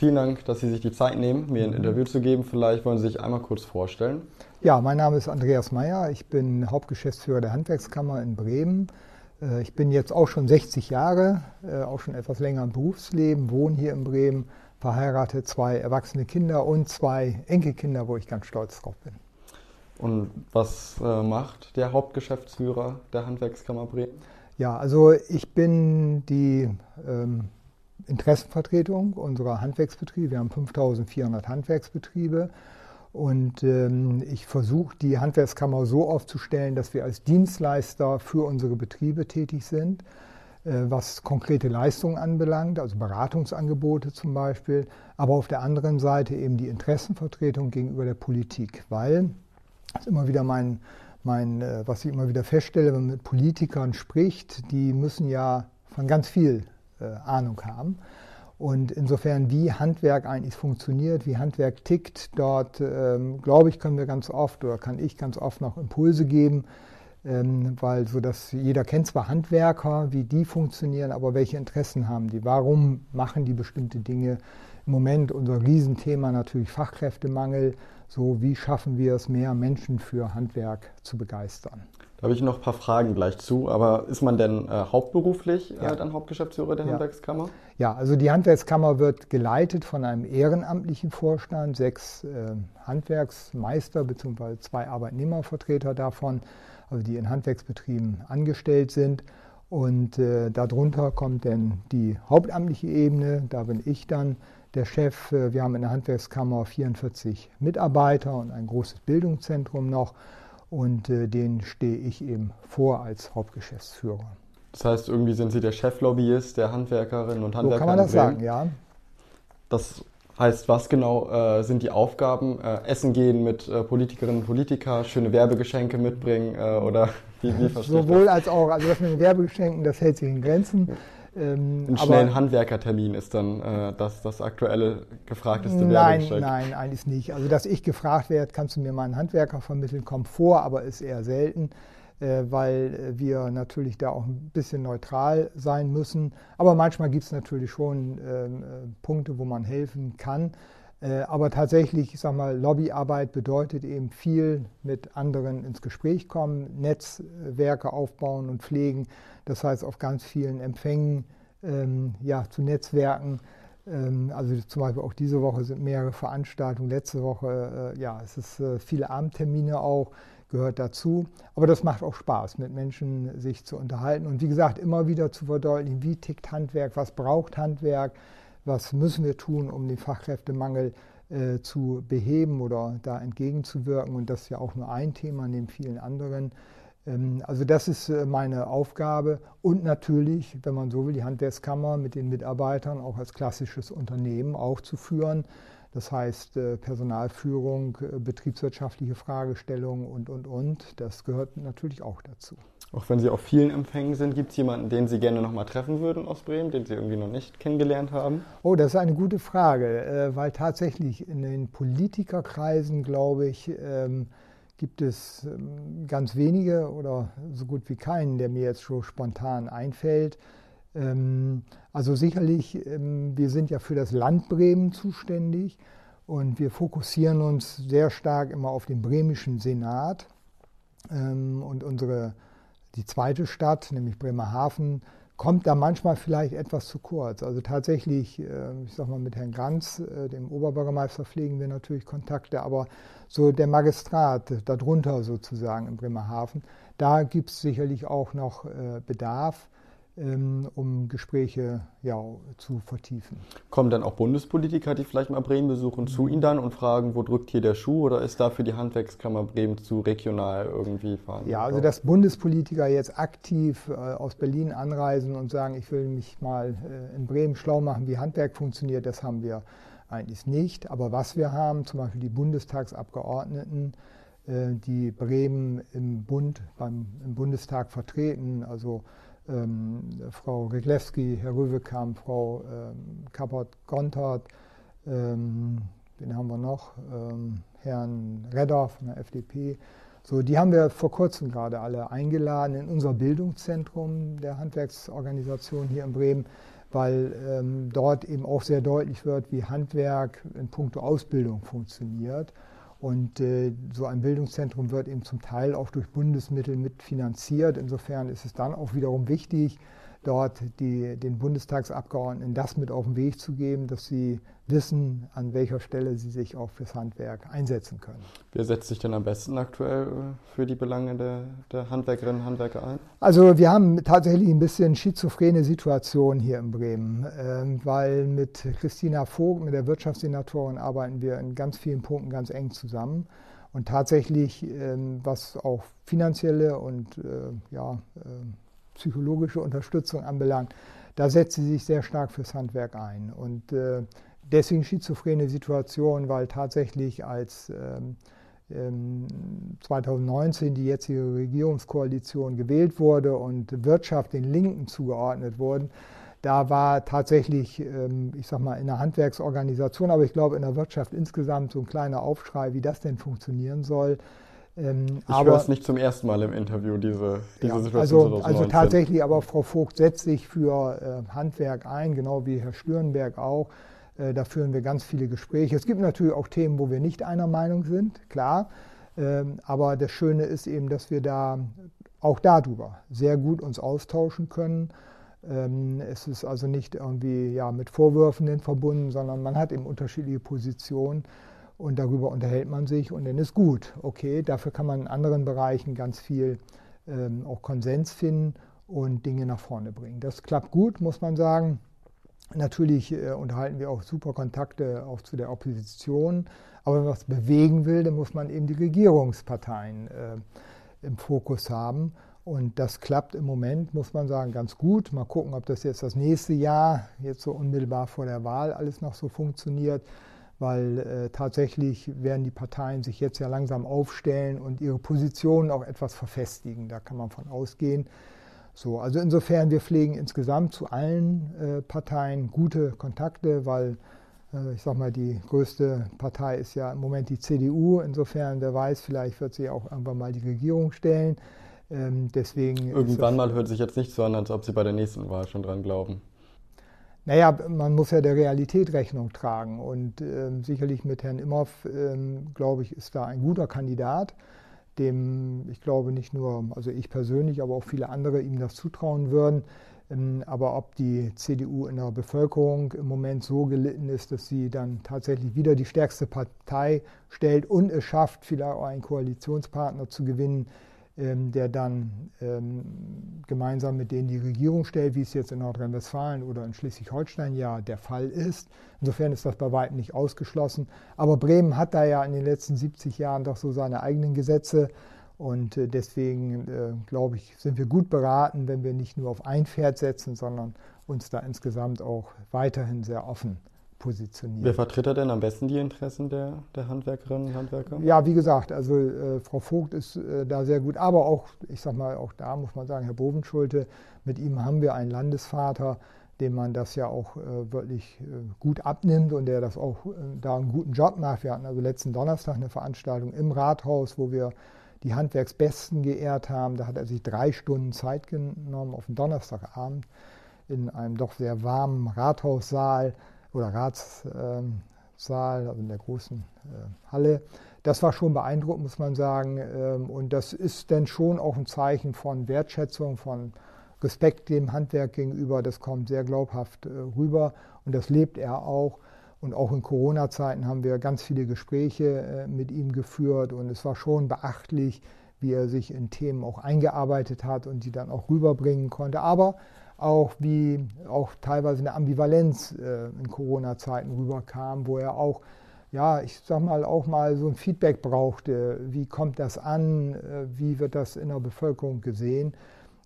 Vielen Dank, dass Sie sich die Zeit nehmen, mir ein Interview zu geben. Vielleicht wollen Sie sich einmal kurz vorstellen. Ja, mein Name ist Andreas Meyer. Ich bin Hauptgeschäftsführer der Handwerkskammer in Bremen. Äh, ich bin jetzt auch schon 60 Jahre, äh, auch schon etwas länger im Berufsleben, wohne hier in Bremen, verheiratet, zwei erwachsene Kinder und zwei Enkelkinder, wo ich ganz stolz drauf bin. Und was äh, macht der Hauptgeschäftsführer der Handwerkskammer Bremen? Ja, also ich bin die ähm, Interessenvertretung unserer Handwerksbetriebe. Wir haben 5400 Handwerksbetriebe und ähm, ich versuche die Handwerkskammer so aufzustellen, dass wir als Dienstleister für unsere Betriebe tätig sind, äh, was konkrete Leistungen anbelangt, also Beratungsangebote zum Beispiel, aber auf der anderen Seite eben die Interessenvertretung gegenüber der Politik, weil das ist immer wieder mein, mein, äh, was ich immer wieder feststelle, wenn man mit Politikern spricht, die müssen ja von ganz viel äh, Ahnung haben. Und insofern, wie Handwerk eigentlich funktioniert, wie Handwerk tickt, dort, ähm, glaube ich, können wir ganz oft oder kann ich ganz oft noch Impulse geben, ähm, weil so dass jeder kennt zwar Handwerker, wie die funktionieren, aber welche Interessen haben die? Warum machen die bestimmte Dinge? Im Moment unser Riesenthema natürlich Fachkräftemangel. So, wie schaffen wir es, mehr Menschen für Handwerk zu begeistern? Da habe ich noch ein paar Fragen gleich zu. Aber ist man denn äh, hauptberuflich äh, ja. dann Hauptgeschäftsführer der ja. Handwerkskammer? Ja, also die Handwerkskammer wird geleitet von einem ehrenamtlichen Vorstand, sechs äh, Handwerksmeister bzw. zwei Arbeitnehmervertreter davon, also die in Handwerksbetrieben angestellt sind. Und äh, darunter kommt dann die hauptamtliche Ebene, da bin ich dann der Chef. Äh, wir haben in der Handwerkskammer 44 Mitarbeiter und ein großes Bildungszentrum noch und äh, den stehe ich eben vor als Hauptgeschäftsführer. Das heißt, irgendwie sind Sie der Cheflobbyist der Handwerkerinnen und Handwerker. So kann man das sagen, ja. Das heißt, was genau äh, sind die Aufgaben? Äh, essen gehen mit äh, Politikerinnen und Politikern, schöne Werbegeschenke mitbringen äh, oder wie, wie Sowohl als auch, also das mit den Werbegeschenken, das hält sich in Grenzen. Ähm, Ein schnellen Handwerkertermin ist dann äh, das, das aktuelle gefragteste Nein, nein, eigentlich nicht. Also dass ich gefragt werde, kannst du mir mal einen Handwerker vermitteln, kommt vor, aber ist eher selten, äh, weil wir natürlich da auch ein bisschen neutral sein müssen. Aber manchmal gibt es natürlich schon ähm, äh, Punkte, wo man helfen kann. Äh, aber tatsächlich, ich sag mal, Lobbyarbeit bedeutet eben viel mit anderen ins Gespräch kommen, Netzwerke aufbauen und pflegen. Das heißt, auf ganz vielen Empfängen ähm, ja, zu Netzwerken. Ähm, also zum Beispiel auch diese Woche sind mehrere Veranstaltungen. Letzte Woche, äh, ja, es ist äh, viele Abendtermine auch, gehört dazu. Aber das macht auch Spaß, mit Menschen sich zu unterhalten. Und wie gesagt, immer wieder zu verdeutlichen, wie tickt Handwerk, was braucht Handwerk was müssen wir tun, um den Fachkräftemangel äh, zu beheben oder da entgegenzuwirken. Und das ist ja auch nur ein Thema neben vielen anderen. Ähm, also das ist äh, meine Aufgabe und natürlich, wenn man so will, die Handwerkskammer mit den Mitarbeitern auch als klassisches Unternehmen auch zu führen. Das heißt äh, Personalführung, äh, betriebswirtschaftliche Fragestellungen und, und, und. Das gehört natürlich auch dazu. Auch wenn Sie auf vielen Empfängen sind, gibt es jemanden, den Sie gerne noch mal treffen würden aus Bremen, den Sie irgendwie noch nicht kennengelernt haben? Oh, das ist eine gute Frage, äh, weil tatsächlich in den Politikerkreisen, glaube ich, ähm, gibt es ähm, ganz wenige oder so gut wie keinen, der mir jetzt so spontan einfällt. Ähm, also sicherlich, wir sind ja für das Land Bremen zuständig und wir fokussieren uns sehr stark immer auf den bremischen Senat und unsere die zweite Stadt, nämlich Bremerhaven, kommt da manchmal vielleicht etwas zu kurz. Also tatsächlich, äh, ich sag mal, mit Herrn Granz, äh, dem Oberbürgermeister, pflegen wir natürlich Kontakte, aber so der Magistrat darunter sozusagen in Bremerhaven, da gibt es sicherlich auch noch äh, Bedarf. Ähm, um Gespräche ja, zu vertiefen. Kommen dann auch Bundespolitiker, die vielleicht mal Bremen besuchen, zu Ihnen dann und fragen, wo drückt hier der Schuh oder ist dafür die Handwerkskammer Bremen zu regional irgendwie fahren? Ja, also dass Bundespolitiker jetzt aktiv äh, aus Berlin anreisen und sagen, ich will mich mal äh, in Bremen schlau machen, wie Handwerk funktioniert, das haben wir eigentlich nicht. Aber was wir haben, zum Beispiel die Bundestagsabgeordneten, äh, die Bremen im Bund, beim, im Bundestag vertreten, also ähm, Frau Reglewski, Herr Röwekamp, Frau ähm, Kappert-Gontard, ähm, wen haben wir noch? Ähm, Herrn Redder von der FDP. So, die haben wir vor kurzem gerade alle eingeladen in unser Bildungszentrum der Handwerksorganisation hier in Bremen, weil ähm, dort eben auch sehr deutlich wird, wie Handwerk in puncto Ausbildung funktioniert. Und äh, so ein Bildungszentrum wird eben zum Teil auch durch Bundesmittel mitfinanziert. Insofern ist es dann auch wiederum wichtig, dort die, den Bundestagsabgeordneten das mit auf den Weg zu geben, dass sie wissen, an welcher Stelle sie sich auch fürs Handwerk einsetzen können. Wer setzt sich denn am besten aktuell äh, für die Belange der, der Handwerkerinnen und Handwerker ein? Also wir haben tatsächlich ein bisschen schizophrene Situation hier in Bremen, ähm, weil mit Christina Vogt, mit der Wirtschaftssenatorin, arbeiten wir in ganz vielen Punkten ganz eng zusammen. Und tatsächlich, ähm, was auch finanzielle und äh, ja, äh, psychologische Unterstützung anbelangt, da setzt sie sich sehr stark fürs Handwerk ein. Und äh, deswegen schizophrene Situation, weil tatsächlich als ähm, 2019 ähm, die jetzige Regierungskoalition gewählt wurde und Wirtschaft den Linken zugeordnet wurden, da war tatsächlich, ähm, ich sag mal, in der Handwerksorganisation, aber ich glaube in der Wirtschaft insgesamt so ein kleiner Aufschrei, wie das denn funktionieren soll. Ähm, ich höre es nicht zum ersten Mal im Interview, diese, diese ja, Situation. Also, also tatsächlich, aber Frau Vogt setzt sich für äh, Handwerk ein, genau wie Herr Stürenberg auch. Äh, da führen wir ganz viele Gespräche. Es gibt natürlich auch Themen, wo wir nicht einer Meinung sind, klar. Ähm, aber das Schöne ist eben, dass wir da auch darüber sehr gut uns austauschen können. Ähm, es ist also nicht irgendwie ja, mit Vorwürfen verbunden, sondern man hat eben unterschiedliche Positionen und darüber unterhält man sich und dann ist gut. Okay, dafür kann man in anderen Bereichen ganz viel ähm, auch Konsens finden und Dinge nach vorne bringen. Das klappt gut, muss man sagen. Natürlich äh, unterhalten wir auch super Kontakte auch zu der Opposition. Aber wenn man was bewegen will, dann muss man eben die Regierungsparteien äh, im Fokus haben. Und das klappt im Moment, muss man sagen, ganz gut. Mal gucken, ob das jetzt das nächste Jahr, jetzt so unmittelbar vor der Wahl, alles noch so funktioniert weil äh, tatsächlich werden die Parteien sich jetzt ja langsam aufstellen und ihre Positionen auch etwas verfestigen. Da kann man von ausgehen. So, also insofern, wir pflegen insgesamt zu allen äh, Parteien gute Kontakte, weil äh, ich sag mal, die größte Partei ist ja im Moment die CDU. Insofern, wer weiß, vielleicht wird sie auch irgendwann mal die Regierung stellen. Ähm, deswegen Irgendwann mal hört sich jetzt nicht so an, als ob Sie bei der nächsten Wahl schon dran glauben. Naja, man muss ja der Realität Rechnung tragen. Und äh, sicherlich mit Herrn Imhoff, äh, glaube ich, ist da ein guter Kandidat, dem ich glaube nicht nur, also ich persönlich, aber auch viele andere ihm das zutrauen würden. Ähm, aber ob die CDU in der Bevölkerung im Moment so gelitten ist, dass sie dann tatsächlich wieder die stärkste Partei stellt und es schafft, vielleicht auch einen Koalitionspartner zu gewinnen, der dann ähm, gemeinsam mit denen die Regierung stellt, wie es jetzt in Nordrhein-Westfalen oder in Schleswig-Holstein ja der Fall ist. Insofern ist das bei weitem nicht ausgeschlossen. Aber Bremen hat da ja in den letzten 70 Jahren doch so seine eigenen Gesetze. Und äh, deswegen, äh, glaube ich, sind wir gut beraten, wenn wir nicht nur auf ein Pferd setzen, sondern uns da insgesamt auch weiterhin sehr offen positionieren. Wer vertritt er denn am besten die Interessen der, der Handwerkerinnen und Handwerker? Ja, wie gesagt, also äh, Frau Vogt ist äh, da sehr gut, aber auch, ich sag mal, auch da muss man sagen, Herr Bovenschulte, mit ihm haben wir einen Landesvater, dem man das ja auch äh, wirklich äh, gut abnimmt und der das auch äh, da einen guten Job macht. Wir hatten also letzten Donnerstag eine Veranstaltung im Rathaus, wo wir die Handwerksbesten geehrt haben. Da hat er sich drei Stunden Zeit genommen auf den Donnerstagabend in einem doch sehr warmen Rathaussaal oder Ratssaal, also in der großen äh, Halle. Das war schon beeindruckend, muss man sagen. Ähm, und das ist dann schon auch ein Zeichen von Wertschätzung, von Respekt dem Handwerk gegenüber. Das kommt sehr glaubhaft äh, rüber und das lebt er auch. Und auch in Corona-Zeiten haben wir ganz viele Gespräche äh, mit ihm geführt und es war schon beachtlich, wie er sich in Themen auch eingearbeitet hat und die dann auch rüberbringen konnte. Aber auch wie auch teilweise eine Ambivalenz äh, in Corona-Zeiten rüberkam, wo er auch, ja, ich sag mal, auch mal so ein Feedback brauchte. Wie kommt das an? Äh, wie wird das in der Bevölkerung gesehen?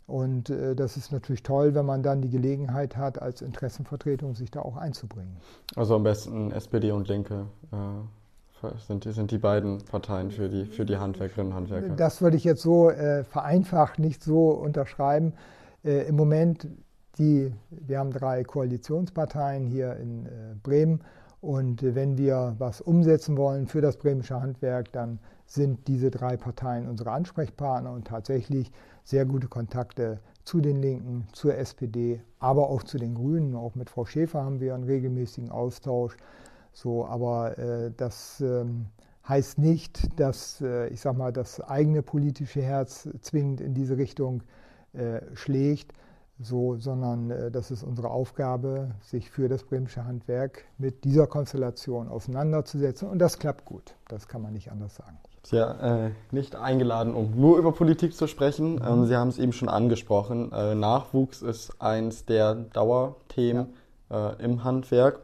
Und äh, das ist natürlich toll, wenn man dann die Gelegenheit hat, als Interessenvertretung sich da auch einzubringen. Also am besten SPD und Linke äh, sind, die, sind die beiden Parteien für die, für die Handwerkerinnen und Handwerker. Das würde ich jetzt so äh, vereinfacht nicht so unterschreiben. Äh, Im Moment die, wir haben drei Koalitionsparteien hier in äh, Bremen Und wenn wir was umsetzen wollen für das bremische Handwerk, dann sind diese drei Parteien unsere Ansprechpartner und tatsächlich sehr gute Kontakte zu den Linken, zur SPD, aber auch zu den Grünen. Auch mit Frau Schäfer haben wir einen regelmäßigen Austausch. So, aber äh, das ähm, heißt nicht, dass äh, ich sag mal das eigene politische Herz zwingend in diese Richtung äh, schlägt, so, sondern äh, das ist unsere Aufgabe, sich für das bremische Handwerk mit dieser Konstellation auseinanderzusetzen. Und das klappt gut. Das kann man nicht anders sagen. Sie ja äh, nicht eingeladen, um nur über Politik zu sprechen. Mhm. Ähm, Sie haben es eben schon angesprochen. Äh, Nachwuchs ist eins der Dauerthemen ja. äh, im Handwerk.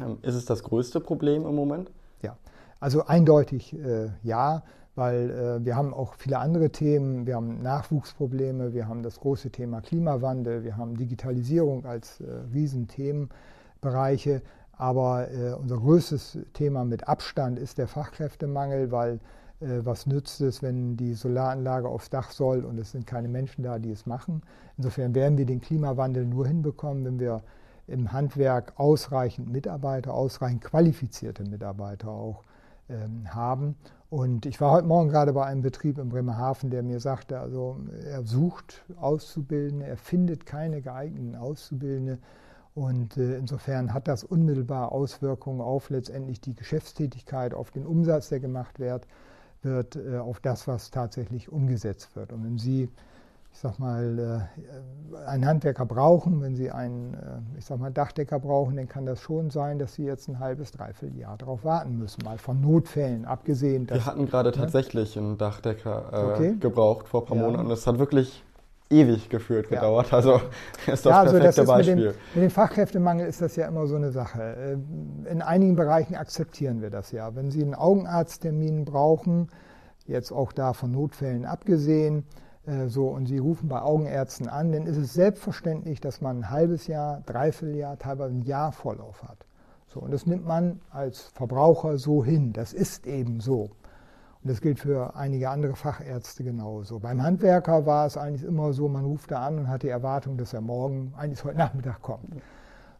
Ähm, ist es das größte Problem im Moment? Ja, also eindeutig äh, ja, weil äh, wir haben auch viele andere Themen. Wir haben Nachwuchsprobleme, wir haben das große Thema Klimawandel, wir haben Digitalisierung als äh, Riesenthemenbereiche. Aber äh, unser größtes Thema mit Abstand ist der Fachkräftemangel, weil äh, was nützt es, wenn die Solaranlage aufs Dach soll und es sind keine Menschen da, die es machen. Insofern werden wir den Klimawandel nur hinbekommen, wenn wir im Handwerk ausreichend Mitarbeiter, ausreichend qualifizierte Mitarbeiter auch haben. Und ich war heute Morgen gerade bei einem Betrieb in Bremerhaven, der mir sagte, also er sucht Auszubildende, er findet keine geeigneten Auszubildende. Und äh, insofern hat das unmittelbar Auswirkungen auf letztendlich die Geschäftstätigkeit, auf den Umsatz, der gemacht wird, wird äh, auf das, was tatsächlich umgesetzt wird. Und wenn Sie, ich sag mal, äh, einen Handwerker brauchen, wenn Sie einen, äh, ich sag mal, Dachdecker brauchen, dann kann das schon sein, dass Sie jetzt ein halbes, dreiviertel Jahr darauf warten müssen, mal von Notfällen abgesehen. Wir hatten gerade ne? tatsächlich einen Dachdecker äh, okay. gebraucht vor ein paar ja. Monaten. Das hat wirklich ewig geführt gedauert. Ja. Also ist das ja, also perfekte das Beispiel. Mit dem, mit dem, Fachkräftemangel ist das ja immer so eine Sache. Äh, in einigen Bereichen akzeptieren wir das ja. Wenn Sie einen Augenarzttermin brauchen, jetzt auch da von Notfällen abgesehen, so und Sie rufen bei Augenärzten an, dann ist es selbstverständlich, dass man ein halbes Jahr, dreiviertel Jahr, teilweise ein Jahr Vorlauf hat. So, und das nimmt man als Verbraucher so hin. Das ist eben so. Und das gilt für einige andere Fachärzte genauso. Beim Handwerker war es eigentlich immer so, man ruft da an und hat die Erwartung, dass er morgen, eigentlich heute Nachmittag kommt.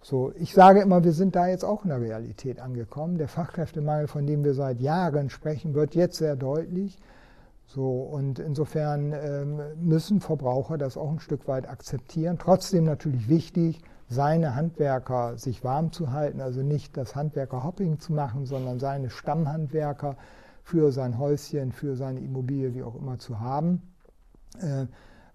So, ich sage immer, wir sind da jetzt auch in der Realität angekommen. Der Fachkräftemangel, von dem wir seit Jahren sprechen, wird jetzt sehr deutlich. So, und insofern ähm, müssen Verbraucher das auch ein Stück weit akzeptieren. Trotzdem natürlich wichtig, seine Handwerker sich warm zu halten, also nicht das Handwerker-Hopping zu machen, sondern seine Stammhandwerker für sein Häuschen, für seine Immobilie, wie auch immer zu haben. Äh,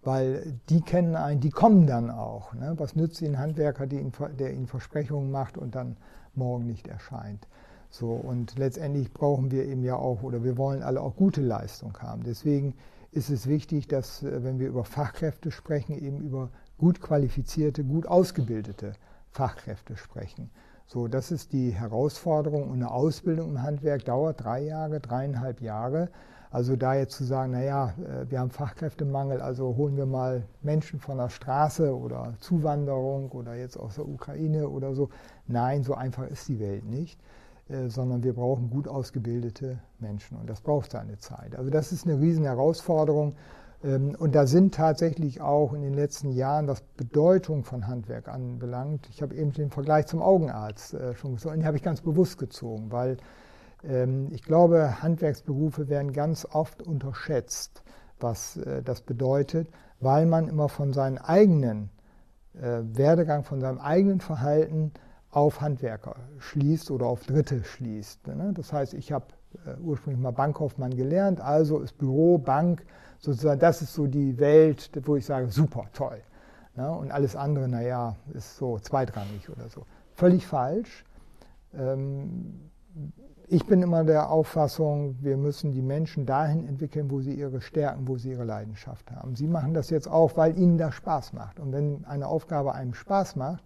weil die kennen einen, die kommen dann auch. Ne? Was nützt ihnen Handwerker, ihn, der ihnen Versprechungen macht und dann morgen nicht erscheint? So, und letztendlich brauchen wir eben ja auch, oder wir wollen alle auch gute Leistung haben. Deswegen ist es wichtig, dass, äh, wenn wir über Fachkräfte sprechen, eben über gut qualifizierte, gut ausgebildete Fachkräfte sprechen. So, das ist die Herausforderung. Und eine Ausbildung im Handwerk dauert drei Jahre, dreieinhalb Jahre. Also da jetzt zu sagen, naja, äh, wir haben Fachkräftemangel, also holen wir mal Menschen von der Straße oder Zuwanderung oder jetzt aus der Ukraine oder so. Nein, so einfach ist die Welt nicht, sondern wir brauchen gut ausgebildete Menschen und das braucht seine Zeit. Also das ist eine riesen Herausforderung. Ähm, und da sind tatsächlich auch in den letzten Jahren, was Bedeutung von Handwerk anbelangt, ich habe eben den Vergleich zum Augenarzt äh, schon gesagt, den habe ich ganz bewusst gezogen, weil ähm, ich glaube, Handwerksberufe werden ganz oft unterschätzt, was äh, das bedeutet, weil man immer von seinem eigenen äh, Werdegang, von seinem eigenen Verhalten auf Handwerker schließt oder auf Dritte schließt. Ne? Das heißt, ich habe ursprünglich mal Bankkaufmann gelernt, also ist Büro, Bank, sozusagen, das ist so die Welt, wo ich sage, super, toll. Ja, und alles andere, naja, ist so zweitrangig oder so. Völlig falsch. Ähm, ich bin immer der Auffassung, wir müssen die Menschen dahin entwickeln, wo sie ihre Stärken, wo sie ihre Leidenschaft haben. Sie machen das jetzt auch, weil ihnen das Spaß macht. Und wenn eine Aufgabe einem Spaß macht,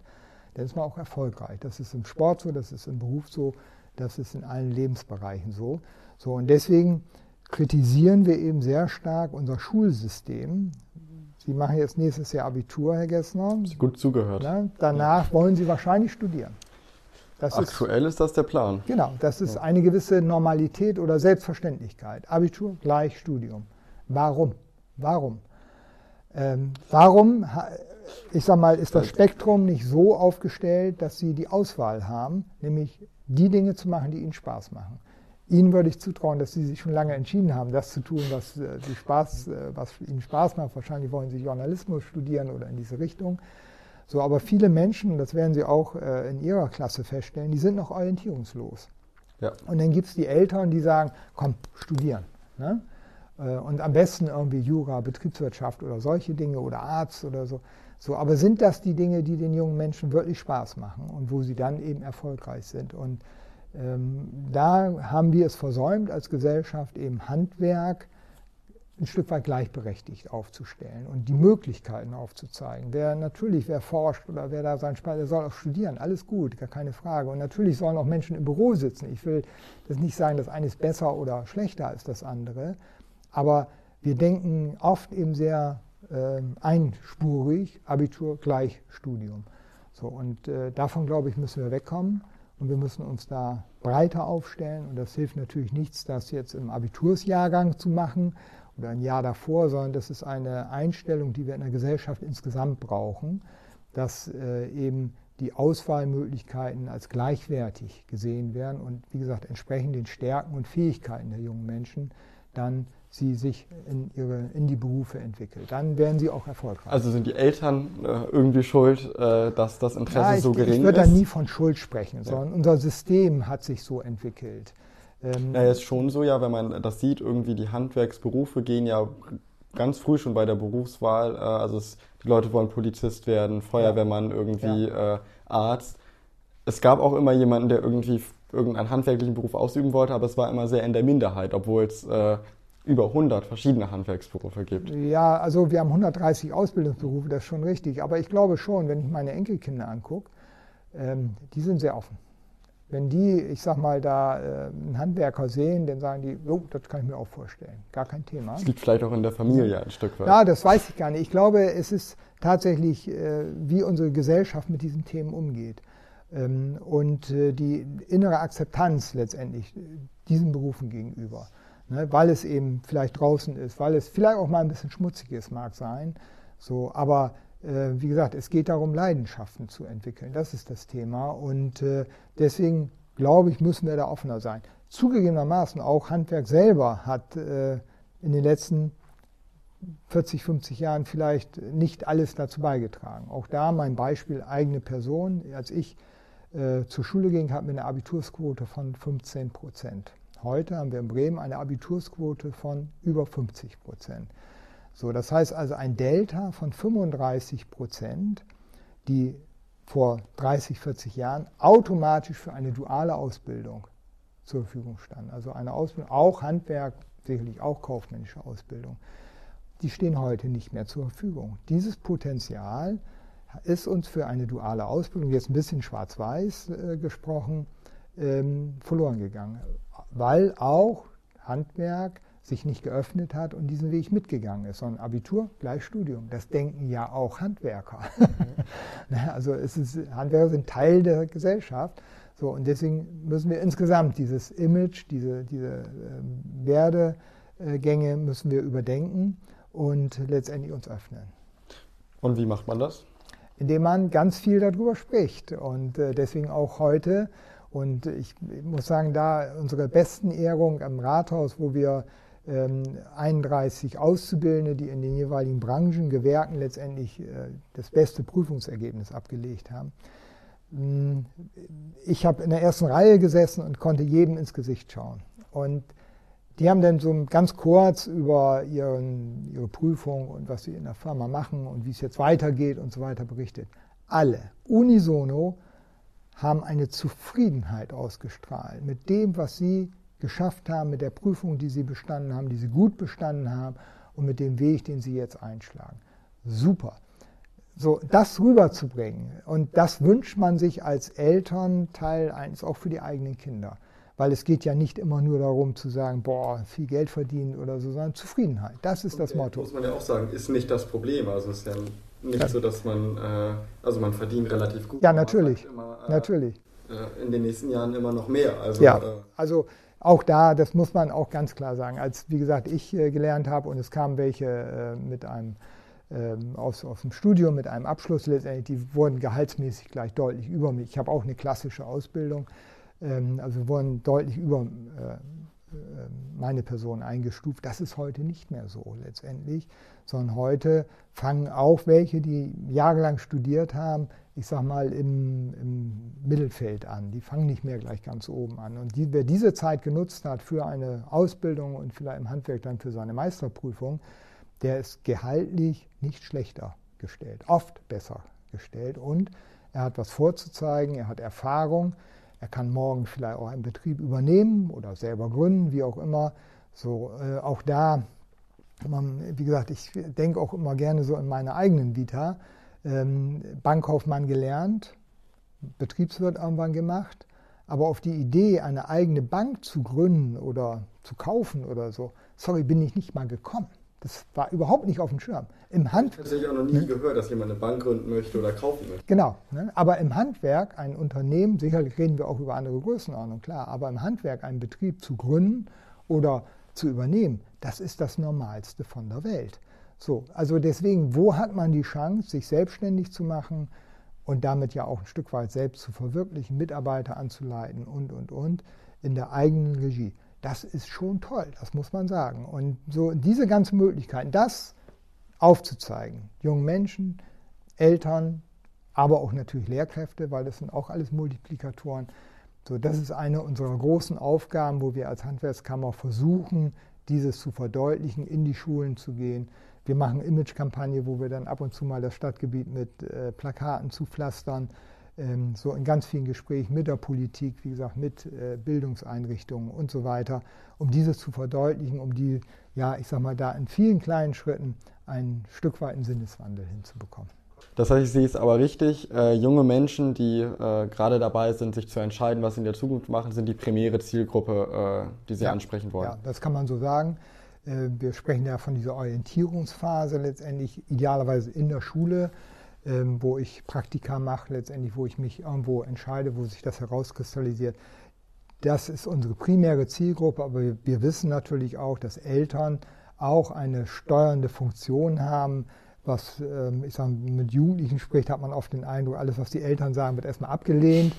dann ist man auch erfolgreich. Das ist im Sport so, das ist im Beruf so, das ist in allen Lebensbereichen so. So und deswegen kritisieren wir eben sehr stark unser Schulsystem. Sie machen jetzt nächstes Jahr Abitur, Herr Gessner. Sie gut zugehört. Na, danach wollen Sie wahrscheinlich studieren. Das Aktuell ist, ist, das der Plan. Genau, das ist eine gewisse Normalität oder Selbstverständlichkeit. Abitur gleich Studium. Warum? Warum? Ähm, warum, ich sag mal, ist das Spektrum nicht so aufgestellt, dass Sie die Auswahl haben, nämlich die Dinge zu machen, die ihnen Spaß machen. Ihnen würde ich zutrauen, dass Sie sich schon lange entschieden haben, das zu tun, was, äh, Spaß, äh, was Ihnen Spaß macht. Wahrscheinlich wollen Sie Journalismus studieren oder in diese Richtung. So, aber viele Menschen, das werden Sie auch äh, in Ihrer Klasse feststellen, die sind noch orientierungslos. Ja. Und dann gibt es die Eltern, die sagen, komm, studieren. Ne? Und am besten irgendwie Jura, Betriebswirtschaft oder solche Dinge oder Arzt oder so. So, aber sind das die Dinge, die den jungen Menschen wirklich Spaß machen und wo sie dann eben erfolgreich sind? Und ähm, da haben wir es versäumt, als Gesellschaft eben Handwerk ein Stück weit gleichberechtigt aufzustellen und die Möglichkeiten aufzuzeigen. Wer natürlich, wer forscht oder wer da sein Spaß, der soll auch studieren, alles gut, gar keine Frage. Und natürlich sollen auch Menschen im Büro sitzen. Ich will das nicht sagen, dass eines besser oder schlechter als das andere, aber wir denken oft eben sehr äh, einspurig, Abitur gleich Studium. So, und äh, davon, glaube ich, müssen wir wegkommen. Und wir müssen uns da breiter aufstellen. Und das hilft natürlich nichts, das jetzt im Abitursjahrgang zu machen oder ein Jahr davor, sondern das ist eine Einstellung, die wir in der Gesellschaft insgesamt brauchen, dass äh, eben die Auswahlmöglichkeiten als gleichwertig gesehen werden und wie gesagt entsprechend den Stärken und Fähigkeiten der jungen Menschen dann sie sich in, ihre, in die Berufe entwickelt. Dann werden sie auch erfolgreich. Also sind die Eltern äh, irgendwie schuld, äh, dass das Interesse ja, ich, so gering ist? Ich würde da nie von Schuld sprechen, ja. sondern unser System hat sich so entwickelt. Ähm, naja, ist schon so, ja, wenn man das sieht, irgendwie die Handwerksberufe gehen ja ganz früh schon bei der Berufswahl. Äh, also es, die Leute wollen Polizist werden, Feuerwehrmann, irgendwie ja. Arzt. Es gab auch immer jemanden, der irgendwie irgendeinen handwerklichen Beruf ausüben wollte, aber es war immer sehr in der Minderheit, obwohl es äh, über 100 verschiedene Handwerksberufe gibt. Ja, also wir haben 130 Ausbildungsberufe, das ist schon richtig. Aber ich glaube schon, wenn ich meine Enkelkinder angucke, ähm, die sind sehr offen. Wenn die, ich sag mal, da äh, einen Handwerker sehen, dann sagen die, oh, das kann ich mir auch vorstellen. Gar kein Thema. Das liegt vielleicht auch in der Familie ein Stück weit. Ja, das weiß ich gar nicht. Ich glaube, es ist tatsächlich, äh, wie unsere Gesellschaft mit diesen Themen umgeht. Ähm, und äh, die innere Akzeptanz letztendlich diesen Berufen gegenüber ne, weil es eben vielleicht draußen ist, weil es vielleicht auch mal ein bisschen schmutzig ist, mag sein. So, aber äh, wie gesagt, es geht darum, Leidenschaften zu entwickeln. Das ist das Thema. Und äh, deswegen glaube ich, müssen wir da offener sein. Zugegebenermaßen auch Handwerk selber hat äh, in den letzten 40, 50 Jahren vielleicht nicht alles dazu beigetragen. Auch da mein Beispiel eigene Person. Als ich äh, zur Schule ging, hatten wir eine Abitursquote von 15 Prozent. Heute haben wir in Bremen eine Abitursquote von über 50 Prozent. So, das heißt also ein Delta von 35 Prozent, die vor 30, 40 Jahren automatisch für eine duale Ausbildung zur Verfügung standen. Also eine Ausbildung, auch Handwerk, sicherlich auch kaufmännische Ausbildung. Die stehen heute nicht mehr zur Verfügung. Dieses Potenzial ist uns für eine duale Ausbildung, jetzt ein bisschen schwarz-weiß äh, gesprochen, ähm, verloren gegangen weil auch Handwerk sich nicht geöffnet hat und diesen Weg mitgegangen ist, sondern Abitur gleich Studium. Das denken ja auch Handwerker. Ne, also es ist, Handwerker sind Teil der Gesellschaft. So, und deswegen müssen wir insgesamt dieses Image, diese, diese äh, Werdegänge müssen wir überdenken und letztendlich uns öffnen. Und wie macht man das? Indem man ganz viel darüber spricht. Und äh, deswegen auch heute und ich muss sagen, da unsere besten Ehrung am Rathaus, wo wir ähm, 31 Auszubildende, die in den jeweiligen Branchen, Gewerken letztendlich äh, das beste Prüfungsergebnis abgelegt haben. Hm, ich habe in der ersten Reihe gesessen und konnte jedem ins Gesicht schauen. Und die haben dann so ganz kurz über ihren, ihre Prüfung und was sie in der Firma machen und wie es jetzt weitergeht und so weiter berichtet. Alle, unisono, haben eine Zufriedenheit ausgestrahlt mit dem, was sie geschafft haben, mit der Prüfung, die sie bestanden haben, die sie gut bestanden haben und mit dem Weg, den sie jetzt einschlagen. Super. So, das rüberzubringen und das wünscht man sich als Elternteil eines auch für die eigenen Kinder. Weil es geht ja nicht immer nur darum zu sagen, boah, viel Geld verdienen oder so, sondern Zufriedenheit. Das ist okay, das Motto. Muss man ja auch sagen, ist nicht das Problem. Also es ist ja nicht ja. so, dass man, äh, also man verdient relativ gut. Ja, natürlich. Äh, natürlich. Äh, in den nächsten Jahren immer noch mehr. Also, ja, äh, also auch da, das muss man auch ganz klar sagen. Als, wie gesagt, ich gelernt habe und es kamen welche mit einem ähm, aus, aus dem Studium mit einem Abschluss letztendlich, die wurden gehaltsmäßig gleich deutlich über mich. Ich habe auch eine klassische Ausbildung ähm, also wurden deutlich über meine Person eingestuft. Das ist heute nicht mehr so letztendlich, sondern heute fangen auch welche, die jahrelang studiert haben, ich sag mal im, im Mittelfeld an. Die fangen nicht mehr gleich ganz oben an. Und die, wer diese Zeit genutzt hat für eine Ausbildung und vielleicht im Handwerk dann für seine Meisterprüfung, der ist gehaltlich nicht schlechter gestellt, oft besser gestellt. Und er hat was vorzuzeigen, er hat Erfahrung, er kann morgen vielleicht auch einen Betrieb übernehmen oder selber gründen, wie auch immer. So, äh, auch da, man, wie gesagt, ich denke auch immer gerne so in meine eigenen Vita. Ähm, Bankkaufmann gelernt, Betriebswirt irgendwann gemacht, aber auf die Idee, eine eigene Bank zu gründen oder zu kaufen oder so, sorry, bin ich nicht mal gekommen. Das war überhaupt nicht auf dem Schirm. Im Hand ich habe auch noch nie ne? gehört, dass jemand eine Bank gründen möchte oder kaufen möchte. Genau. Ne? Aber im Handwerk ein Unternehmen, sicherlich reden wir auch über andere Größenordnungen, klar, aber im Handwerk einen Betrieb zu gründen oder zu übernehmen, das ist das Normalste von der Welt. So, also deswegen, wo hat man die Chance, sich selbstständig zu machen und damit ja auch ein Stück weit selbst zu verwirklichen, Mitarbeiter anzuleiten und, und, und, in der eigenen Regie. Das ist schon toll, das muss man sagen. Und so diese ganzen Möglichkeiten, das aufzuzeigen, jungen Menschen, Eltern, aber auch natürlich Lehrkräfte, weil das sind auch alles Multiplikatoren. So, das ist eine unserer großen Aufgaben, wo wir als Handwerkskammer versuchen, dieses zu verdeutlichen, in die Schulen zu gehen. Wir machen Imagekampagne, wo wir dann ab und zu mal das Stadtgebiet mit äh, Plakaten zupflastern ähm, so in ganz vielen Gesprächen mit der Politik, wie gesagt, mit äh, Bildungseinrichtungen und so weiter, um dieses zu verdeutlichen, um die, ja, ich sag mal, da in vielen kleinen Schritten ein Stück weit einen Sinneswandel hinzubekommen. Das heißt, ich sehe es aber richtig, äh, junge Menschen, die äh, gerade dabei sind, sich zu entscheiden, was sie in der Zukunft machen, sind die primäre Zielgruppe, äh, die Sie ja, ansprechen wollen. Ja, das kann man so sagen. Äh, wir sprechen ja von dieser Orientierungsphase letztendlich, idealerweise in der Schule ähm, wo ich Praktika mache, letztendlich, wo ich mich irgendwo entscheide, wo sich das herauskristallisiert. Das ist unsere primäre Zielgruppe, aber wir, wir wissen natürlich auch, dass Eltern auch eine steuernde Funktion haben. Was ähm, ich sage, mit Jugendlichen spricht, hat man oft den Eindruck, alles, was die Eltern sagen, wird erstmal abgelehnt.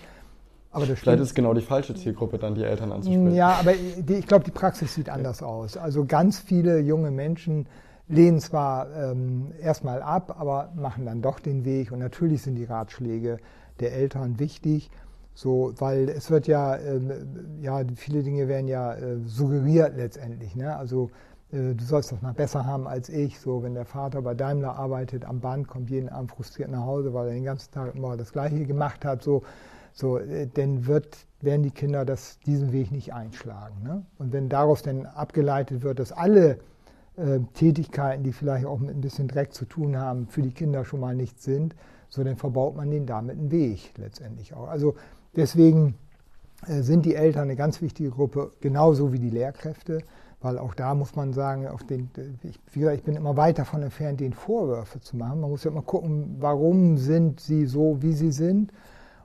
Aber das Vielleicht ist genau die falsche Zielgruppe, dann die Eltern anzusprechen. Ja, aber ich glaube, die Praxis sieht anders aus. Also ganz viele junge Menschen lehnen zwar ähm, erstmal ab, aber machen dann doch den Weg. Und natürlich sind die Ratschläge der Eltern wichtig, so, weil es wird ja, ähm, ja, viele Dinge werden ja äh, suggeriert letztendlich. Ne? Also äh, du sollst das mal besser haben als ich. So, wenn der Vater bei Daimler arbeitet am Band, kommt jeden Abend frustriert nach Hause, weil er den ganzen Tag immer das Gleiche gemacht hat. So, so, äh, dann wird, werden die Kinder das, diesen Weg nicht einschlagen. Ne? Und wenn daraus dann abgeleitet wird, dass alle äh, Tätigkeiten, die vielleicht auch mit ein bisschen Dreck zu tun haben, für die Kinder schon mal nicht sind, so dann verbaut man denen damit einen Weg letztendlich auch. Also deswegen äh, sind die Eltern eine ganz wichtige Gruppe, genauso wie die Lehrkräfte, weil auch da muss man sagen, auf den, ich, wie gesagt, ich bin immer weit davon entfernt, den Vorwürfe zu machen. Man muss ja immer gucken, warum sind sie so, wie sie sind.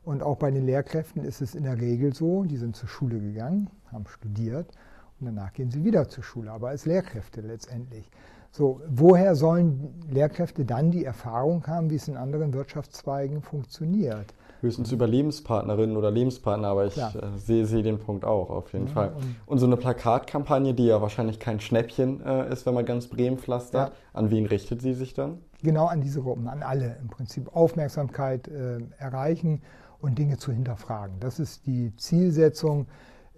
Und auch bei den Lehrkräften ist es in der Regel so, die sind zur Schule gegangen, haben studiert und danach gehen sie wieder zur Schule, aber als Lehrkräfte letztendlich. So, woher sollen Lehrkräfte dann die Erfahrung haben, wie es in anderen Wirtschaftszweigen funktioniert? Höchstens über Lebenspartnerinnen oder Lebenspartner, aber ich ja. äh, sehe, sehe, den Punkt auch auf jeden ja, Fall. Und, und, so eine Plakatkampagne, die ja wahrscheinlich kein Schnäppchen äh, ist, wenn man ganz Bremen pflastert, ja. an wen richtet sie sich dann? Genau an diese Gruppen, an alle im Prinzip. Aufmerksamkeit äh, erreichen und Dinge zu hinterfragen. Das ist die Zielsetzung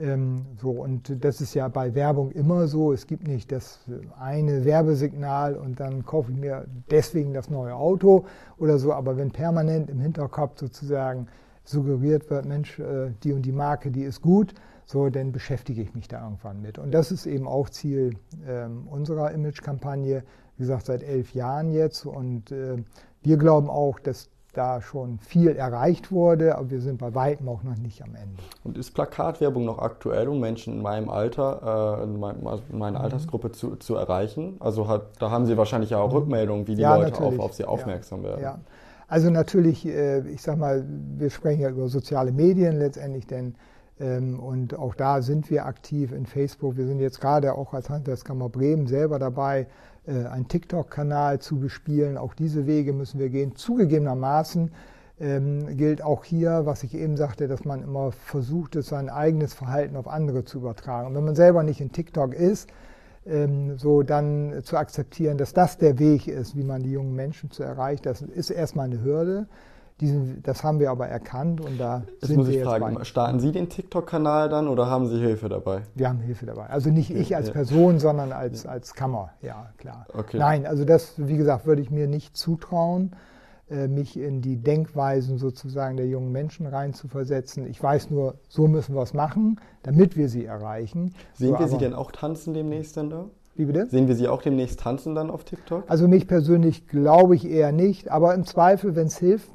ähm, so, und das ist ja bei Werbung immer so. Es gibt nicht das eine Werbesignal und dann kaufe ich mir deswegen das neue Auto oder so. Aber wenn permanent im Hinterkopf sozusagen suggeriert wird, Mensch, äh, die und die Marke, die ist gut, so, dann beschäftige ich mich da irgendwann mit. Und das ist eben auch Ziel ähm, unserer Image-Kampagne, wie gesagt, seit elf Jahren jetzt. Und äh, wir glauben auch, dass da schon viel erreicht wurde, aber wir sind bei weitem auch noch nicht am Ende. Und ist Plakatwerbung noch aktuell, um Menschen in meinem Alter, äh, in, mein, also in meiner mhm. Altersgruppe zu, zu erreichen? Also hat, da haben Sie wahrscheinlich ja auch mhm. Rückmeldungen, wie die ja, Leute auf, auf Sie aufmerksam ja, werden. Ja. Also natürlich, äh, ich sag mal, wir sprechen ja über soziale Medien letztendlich, denn ähm, und auch da sind wir aktiv in Facebook. Wir sind jetzt gerade auch als Handwerkskammer Bremen selber dabei, äh, einen TikTok-Kanal zu bespielen. Auch diese Wege müssen wir gehen. Zugegebenermaßen ähm, gilt auch hier, was ich eben sagte, dass man immer versucht, sein eigenes Verhalten auf andere zu übertragen. Und wenn man selber nicht in TikTok ist, ähm, so dann zu akzeptieren, dass das der Weg ist, wie man die jungen Menschen zu erreichen, das ist erstmal eine Hürde. Diesen, das haben wir aber erkannt und da Jetzt sind muss wir ich fragen, jetzt starten Sie den TikTok-Kanal dann oder haben Sie Hilfe dabei? Wir haben Hilfe dabei. Also nicht ich als Person, sondern als, als Kammer, ja klar. Okay. Nein, also das, wie gesagt, würde ich mir nicht zutrauen. Äh, mich in die Denkweisen sozusagen der jungen Menschen reinzuversetzen. Ich weiß nur, so müssen wir es machen, damit wir sie erreichen. Sehen so, wir Sie denn auch tanzen demnächst dann da? Wie bitte? Sehen wir Sie auch demnächst tanzen dann auf TikTok? Also mich persönlich glaube ich eher nicht, aber im Zweifel, wenn es hilft,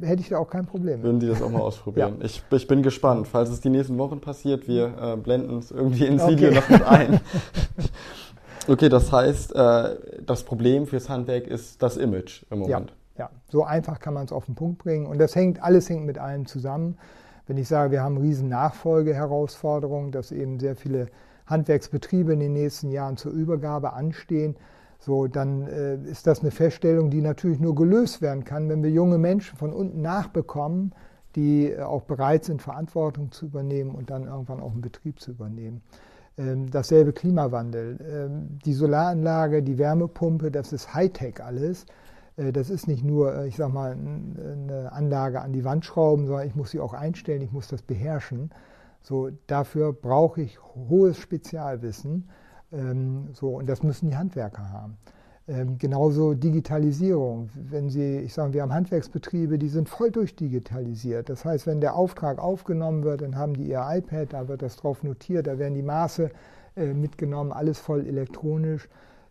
hätte ich da auch kein Problem. Würden Sie das auch mal ausprobieren? ja. ich, ich, bin gespannt. Falls es die nächsten Wochen passiert, wir äh, blenden es irgendwie ins okay. Video noch mit ein. okay, das heißt, äh, das Problem fürs Handwerk ist das Image im Moment. Ja. Ja, so einfach kann man es auf den Punkt bringen. Und das hängt, alles hängt mit allem zusammen. Wenn ich sage, wir haben riesen Nachfolgeherausforderungen, dass eben sehr viele Handwerksbetriebe in den nächsten Jahren zur Übergabe anstehen, so, dann äh, ist das eine Feststellung, die natürlich nur gelöst werden kann, wenn wir junge Menschen von unten nachbekommen, die äh, auch bereit sind, Verantwortung zu übernehmen und dann irgendwann auch einen Betrieb zu übernehmen. Ähm, dasselbe Klimawandel. Ähm, die Solaranlage, die Wärmepumpe, das ist Hightech alles. Äh, das ist nicht nur, äh, ich sag mal, eine Anlage an die Wand schrauben, sondern ich muss sie auch einstellen, ich muss das beherrschen. So, dafür brauche ich hohes Spezialwissen. Ähm, so, und das müssen die Handwerker haben. Ähm, genauso Digitalisierung. Wenn Sie, ich sage, wir haben Handwerksbetriebe, die sind voll durchdigitalisiert. Das heißt, wenn der Auftrag aufgenommen wird, dann haben die ihr iPad, da wird das drauf notiert, da werden die Maße äh, mitgenommen, alles voll elektronisch.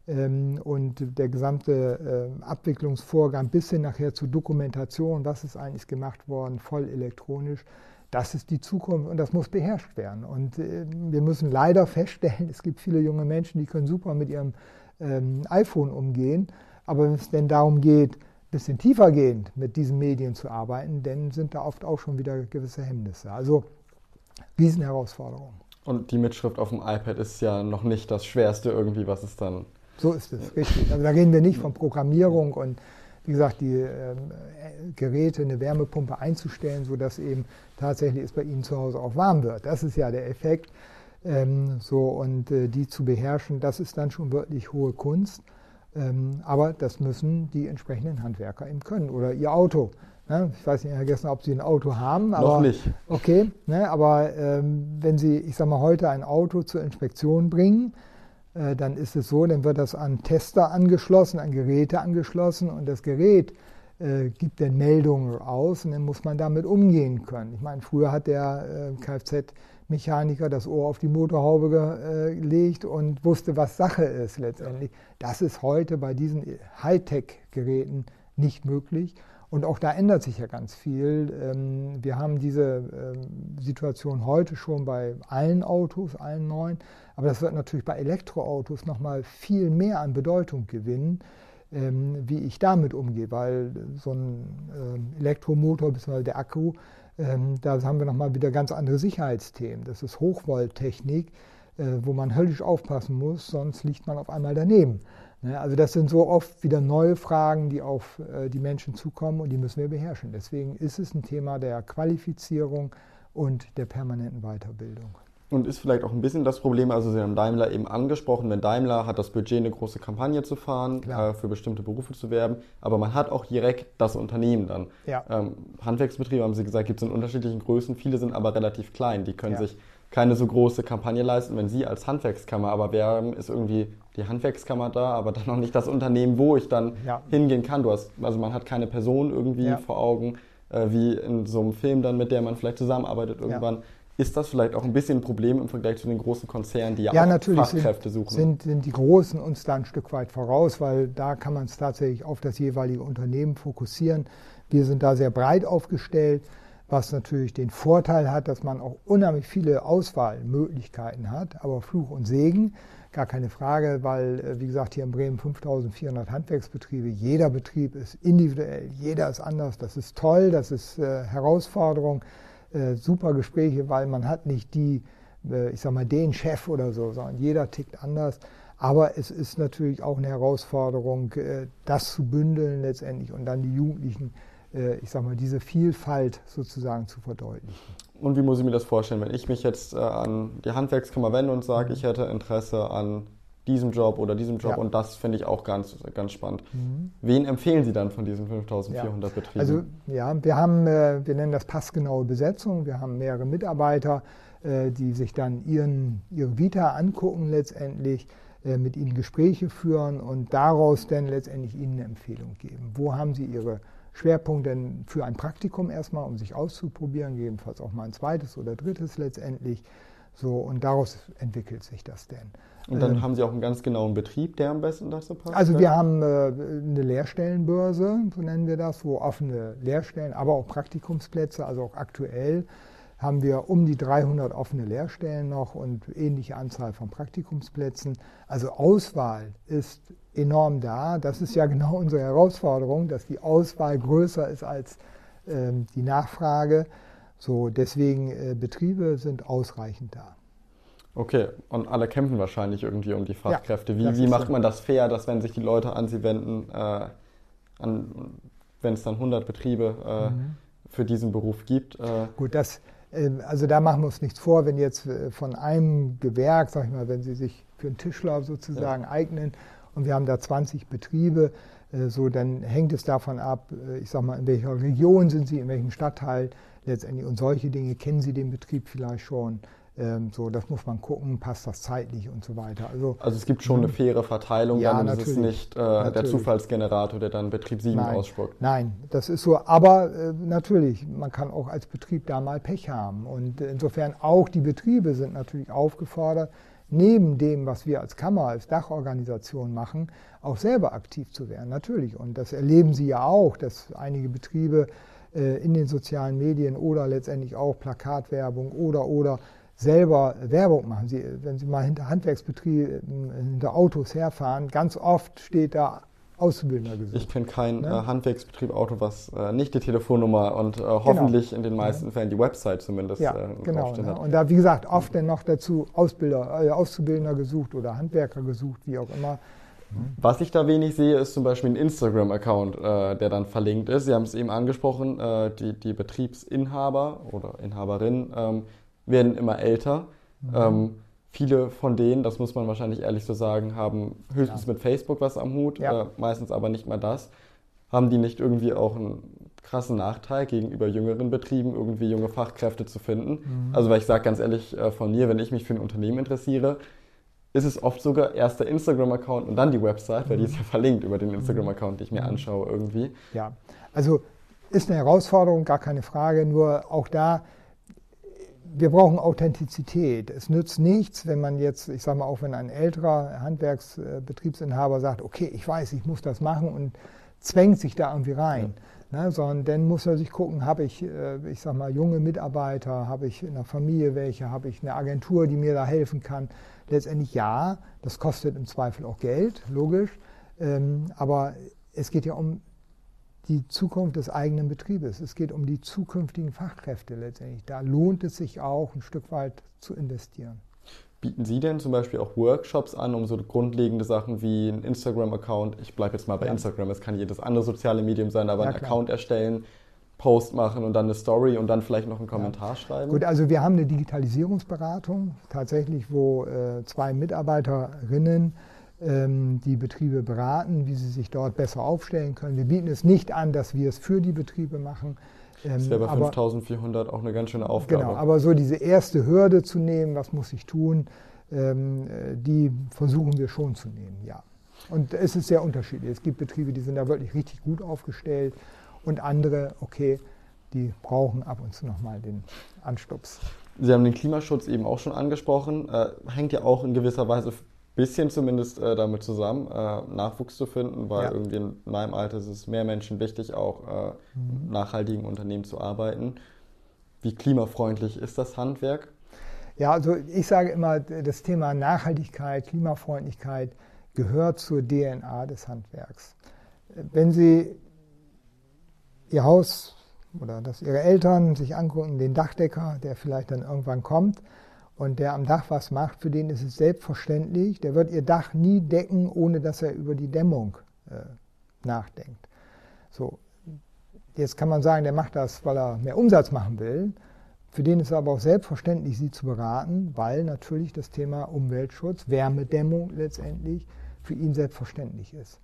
Ähm, und der gesamte äh, Abwicklungsvorgang bis hin nachher zur Dokumentation, was ist eigentlich gemacht worden, voll elektronisch. Das ist die Zukunft und das muss beherrscht werden. Und äh, wir müssen leider feststellen, es gibt viele junge Menschen, die können super mit ihrem ähm, iPhone umgehen. Aber wenn es denn darum geht, ein bisschen tiefergehend mit diesen Medien zu arbeiten, dann sind da oft auch schon wieder gewisse Hemmnisse. Also Riesenherausforderung. Und die Mitschrift auf dem iPad ist ja noch nicht das Schwerste irgendwie, was es dann so ist es, richtig. Also da reden wir nicht von Programmierung und wie gesagt, die äh, Geräte, eine Wärmepumpe einzustellen, sodass eben tatsächlich es bei Ihnen zu Hause auch warm wird. Das ist ja der Effekt. Ähm, so, und äh, die zu beherrschen, das ist dann schon wirklich hohe Kunst. Ähm, aber das müssen die entsprechenden Handwerker eben können. Oder ihr Auto. Ne? Ich weiß nicht, Herr Gessner, ob Sie ein Auto haben. Noch nicht. Okay, ne? aber ähm, wenn Sie, ich sage mal, heute ein Auto zur Inspektion bringen, dann ist es so, dann wird das an Tester angeschlossen, an Geräte angeschlossen und das Gerät äh, gibt dann Meldungen aus und dann muss man damit umgehen können. Ich meine, früher hat der äh, Kfz-Mechaniker das Ohr auf die Motorhaube gelegt und wusste, was Sache ist letztendlich. Das ist heute bei diesen Hightech-Geräten nicht möglich. Und auch da ändert sich ja ganz viel. Ähm, wir haben diese ähm, Situation heute schon bei allen Autos, allen neuen, aber das wird natürlich bei Elektroautos nochmal viel mehr an Bedeutung gewinnen, ähm, wie ich damit umgehe, weil so ein Elektromotor bzw. der Akku, da haben wir nochmal wieder ganz andere Sicherheitsthemen. Das ist Hochvolttechnik, äh, wo man höllisch aufpassen muss, sonst liegt man auf einmal daneben. Ne, also das sind so oft wieder neue Fragen, die auf äh, die Menschen zukommen und die müssen wir beherrschen. Deswegen ist es ein Thema der Qualifizierung und der permanenten Weiterbildung. Und ist vielleicht auch ein bisschen das Problem, also Sie haben Daimler eben angesprochen, wenn Daimler hat das Budget, eine große Kampagne zu fahren, äh, für bestimmte Berufe zu werben, aber man hat auch direkt das Unternehmen dann. Ja. Ähm, Handwerksbetriebe, haben Sie gesagt, gibt es in unterschiedlichen Größen, viele sind aber relativ klein, die können ja. sich keine so große Kampagne leisten, wenn Sie als Handwerkskammer aber werben, ist irgendwie die Handwerkskammer da, aber dann noch nicht das Unternehmen, wo ich dann ja. hingehen kann. Du hast, also man hat keine Person irgendwie ja. vor Augen, äh, wie in so einem Film dann, mit der man vielleicht zusammenarbeitet irgendwann. Ja. Ist das vielleicht auch ein bisschen ein Problem im Vergleich zu den großen Konzernen, die ja, ja auch natürlich Fachkräfte sind, suchen? Sind, sind die Großen uns da ein Stück weit voraus, weil da kann man es tatsächlich auf das jeweilige Unternehmen fokussieren. Wir sind da sehr breit aufgestellt was natürlich den Vorteil hat, dass man auch unheimlich viele Auswahlmöglichkeiten hat, aber Fluch und Segen, gar keine Frage, weil, äh, wie gesagt, hier in Bremen 5400 Handwerksbetriebe, jeder Betrieb ist individuell, jeder ist anders, das ist toll, das ist äh, Herausforderung, äh, super Gespräche, weil man hat nicht die, äh, ich sag mal, den Chef oder so, sondern jeder tickt anders. Aber es ist natürlich auch eine Herausforderung, äh, das zu bündeln letztendlich und dann die Jugendlichen äh, ich sag mal, diese Vielfalt sozusagen zu verdeutlichen. Und wie muss ich mir das vorstellen, wenn ich mich jetzt äh, an die Handwerkskammer wende und sage, ich hätte Interesse an diesem Job oder diesem Job ja. und das finde ich auch ganz, ganz spannend. Mhm. Wen empfehlen Sie dann von diesen 5400 ja. Betrieben? Also ja, wir haben, äh, wir nennen das passgenaue Besetzung. Wir haben mehrere Mitarbeiter, äh, die sich dann ihren, ihre Vita angucken letztendlich, äh, mit ihnen Gespräche führen und daraus dann letztendlich ihnen eine Empfehlung geben. Wo haben sie ihre Schwerpunkte für ein Praktikum erstmal, um sich auszuprobieren, gegebenenfalls auch mal ein zweites oder drittes letztendlich. So, und daraus entwickelt sich das denn. Und dann ähm, haben Sie auch einen ganz genauen Betrieb, der am besten dazu passt? Also wir haben äh, eine Lehrstellenbörse, so nennen wir das, wo offene Lehrstellen, aber auch Praktikumsplätze, also auch aktuell haben wir um die 300 offene Lehrstellen noch und ähnliche Anzahl von Praktikumsplätzen. Also Auswahl ist enorm da. Das ist ja genau unsere Herausforderung, dass die Auswahl größer ist als ähm, die Nachfrage. So, deswegen äh, Betriebe sind ausreichend da. Okay, und alle kämpfen wahrscheinlich irgendwie um die Fachkräfte. Ja, wie, wie macht man das fair, dass wenn sich die Leute an sie wenden, äh, wenn es dann 100 Betriebe äh, mhm. für diesen Beruf gibt? Äh Gut, das, also da machen wir uns nichts vor, wenn jetzt äh, von einem Gewerk, sag ich mal, wenn Sie sich für einen Tischler sozusagen ja. eignen und wir haben da 20 Betriebe, äh, so dann hängt es davon ab, ich sag mal, in welcher Region sind Sie, in welchem Stadtteil letztendlich und solche Dinge kennen Sie den Betrieb vielleicht schon. Ähm, so, das muss man gucken, passt das zeitlich und so weiter. Also, also es gibt schon eine faire Verteilung, ja, dann ist es nicht äh, der Zufallsgenerator, der dann Betrieb 7 Nein. ausspuckt. Nein, das ist so. Aber äh, natürlich, man kann auch als Betrieb da mal Pech haben. Und insofern auch die Betriebe sind natürlich aufgefordert, neben dem, was wir als Kammer, als Dachorganisation machen, auch selber aktiv zu werden. Natürlich. Und das erleben Sie ja auch, dass einige Betriebe äh, in den sozialen Medien oder letztendlich auch Plakatwerbung oder oder selber Werbung machen. Sie, wenn Sie mal hinter Handwerksbetrieben, hinter Autos herfahren, ganz oft steht da Auszubildender gesucht. Ich kenne keinen ne? äh, Handwerksbetrieb Auto, was äh, nicht die Telefonnummer und äh, genau. hoffentlich genau. in den meisten Fällen die Website zumindest ja, äh, genau, ne? Und da, wie gesagt, oft dann noch dazu Ausbilder, äh, Auszubildender gesucht oder Handwerker gesucht, wie auch immer. Was ich da wenig sehe, ist zum Beispiel ein Instagram-Account, äh, der dann verlinkt ist. Sie haben es eben angesprochen, die, die Betriebsinhaber oder Inhaberin ähm, werden immer älter. Mhm. Ähm, viele von denen, das muss man wahrscheinlich ehrlich so sagen, haben höchstens ja. mit Facebook was am Hut, ja. äh, meistens aber nicht mal das. Haben die nicht irgendwie auch einen krassen Nachteil gegenüber jüngeren Betrieben, irgendwie junge Fachkräfte zu finden? Mhm. Also, weil ich sage ganz ehrlich äh, von mir, wenn ich mich für ein Unternehmen interessiere, ist es oft sogar erst der Instagram-Account und dann die Website, weil die ist ja mhm. verlinkt über den mhm. Instagram-Account, den ich mir mhm. anschaue irgendwie. Ja, also ist eine Herausforderung, gar keine Frage, nur auch da wir brauchen Authentizität. Es nützt nichts, wenn man jetzt, ich sage mal, auch wenn ein älterer Handwerksbetriebsinhaber sagt, okay, ich weiß, ich muss das machen und zwängt sich da irgendwie rein. Ja. Ne, sondern dann muss er sich gucken, habe ich, äh, ich sag mal, junge Mitarbeiter, habe ich in der Familie welche, habe ich eine Agentur, die mir da helfen kann. Letztendlich ja, das kostet im Zweifel auch Geld, logisch. Ähm, aber es geht ja um die Zukunft des eigenen Betriebes. Es geht um die zukünftigen Fachkräfte letztendlich. Da lohnt es sich auch, ein Stück weit zu investieren. Bieten Sie denn zum Beispiel auch Workshops an, um so grundlegende Sachen wie ein Instagram-Account, ich bleibe jetzt mal bei ja. Instagram, es kann jedes andere soziale Medium sein, aber ja, einen Account erstellen, Post machen und dann eine Story und dann vielleicht noch einen Kommentar ja. schreiben? Gut, also wir haben eine Digitalisierungsberatung tatsächlich, wo äh, zwei Mitarbeiterinnen die Betriebe beraten, wie sie sich dort besser aufstellen können. Wir bieten es nicht an, dass wir es für die Betriebe machen. Das wäre bei 5400 auch eine ganz schöne Aufgabe. Genau, aber so diese erste Hürde zu nehmen, was muss ich tun, ähm, die versuchen wir schon zu nehmen, ja. Und es ist sehr unterschiedlich. Es gibt Betriebe, die sind da wirklich richtig gut aufgestellt und andere, okay, die brauchen ab und zu nochmal den Anstups. Sie haben den Klimaschutz eben auch schon angesprochen. Äh, hängt ja auch in gewisser Weise bisschen zumindest äh, damit zusammen, äh, Nachwuchs zu finden, weil ja. irgendwie in meinem Alter ist es mehr Menschen wichtig, auch äh, mhm. nachhaltigen Unternehmen zu arbeiten. Wie klimafreundlich ist das Handwerk? Ja, also ich sage immer, das Thema Nachhaltigkeit, Klimafreundlichkeit gehört zur DNA des Handwerks. Wenn Sie Ihr Haus oder dass Ihre Eltern sich angucken, den Dachdecker, der vielleicht dann irgendwann kommt, und der am Dach was macht, für den ist es selbstverständlich, der wird ihr Dach nie decken, ohne dass er über die Dämmung äh, nachdenkt. So. Jetzt kann man sagen, der macht das, weil er mehr Umsatz machen will. Für den ist es aber auch selbstverständlich, sie zu beraten, weil natürlich das Thema Umweltschutz, Wärmedämmung letztendlich für ihn selbstverständlich ist.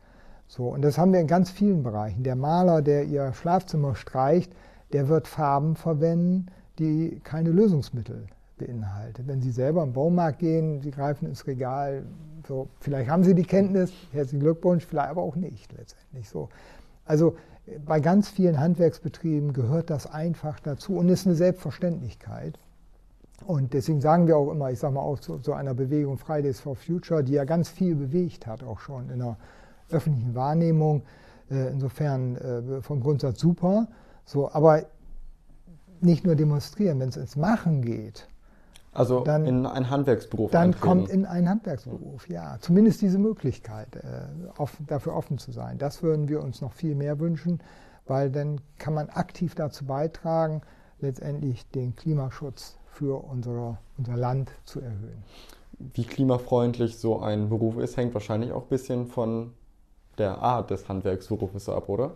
So, und das haben wir in ganz vielen Bereichen. Der Maler, der ihr Schlafzimmer streicht, der wird Farben verwenden, die keine Lösungsmittel beinhaltet. Wenn Sie selber im Baumarkt gehen, Sie greifen ins Regal, so, vielleicht haben Sie die Kenntnis, herzlichen Glückwunsch, vielleicht aber auch nicht letztendlich. So. Also bei ganz vielen Handwerksbetrieben gehört das einfach dazu und ist eine Selbstverständlichkeit. Und deswegen sagen wir auch immer, ich sage mal auch zu so einer Bewegung Fridays for Future, die ja ganz viel bewegt hat, auch schon in der öffentlichen Wahrnehmung. Äh, insofern äh, vom Grundsatz super. So, aber nicht nur demonstrieren, wenn es ins Machen geht. Also dann, in einen Handwerksberuf. Dann eintreten. kommt in einen Handwerksberuf, ja. Zumindest diese Möglichkeit, äh, offen, dafür offen zu sein. Das würden wir uns noch viel mehr wünschen, weil dann kann man aktiv dazu beitragen, letztendlich den Klimaschutz für unsere, unser Land zu erhöhen. Wie klimafreundlich so ein Beruf ist, hängt wahrscheinlich auch ein bisschen von der Art des Handwerksberufes ab, oder?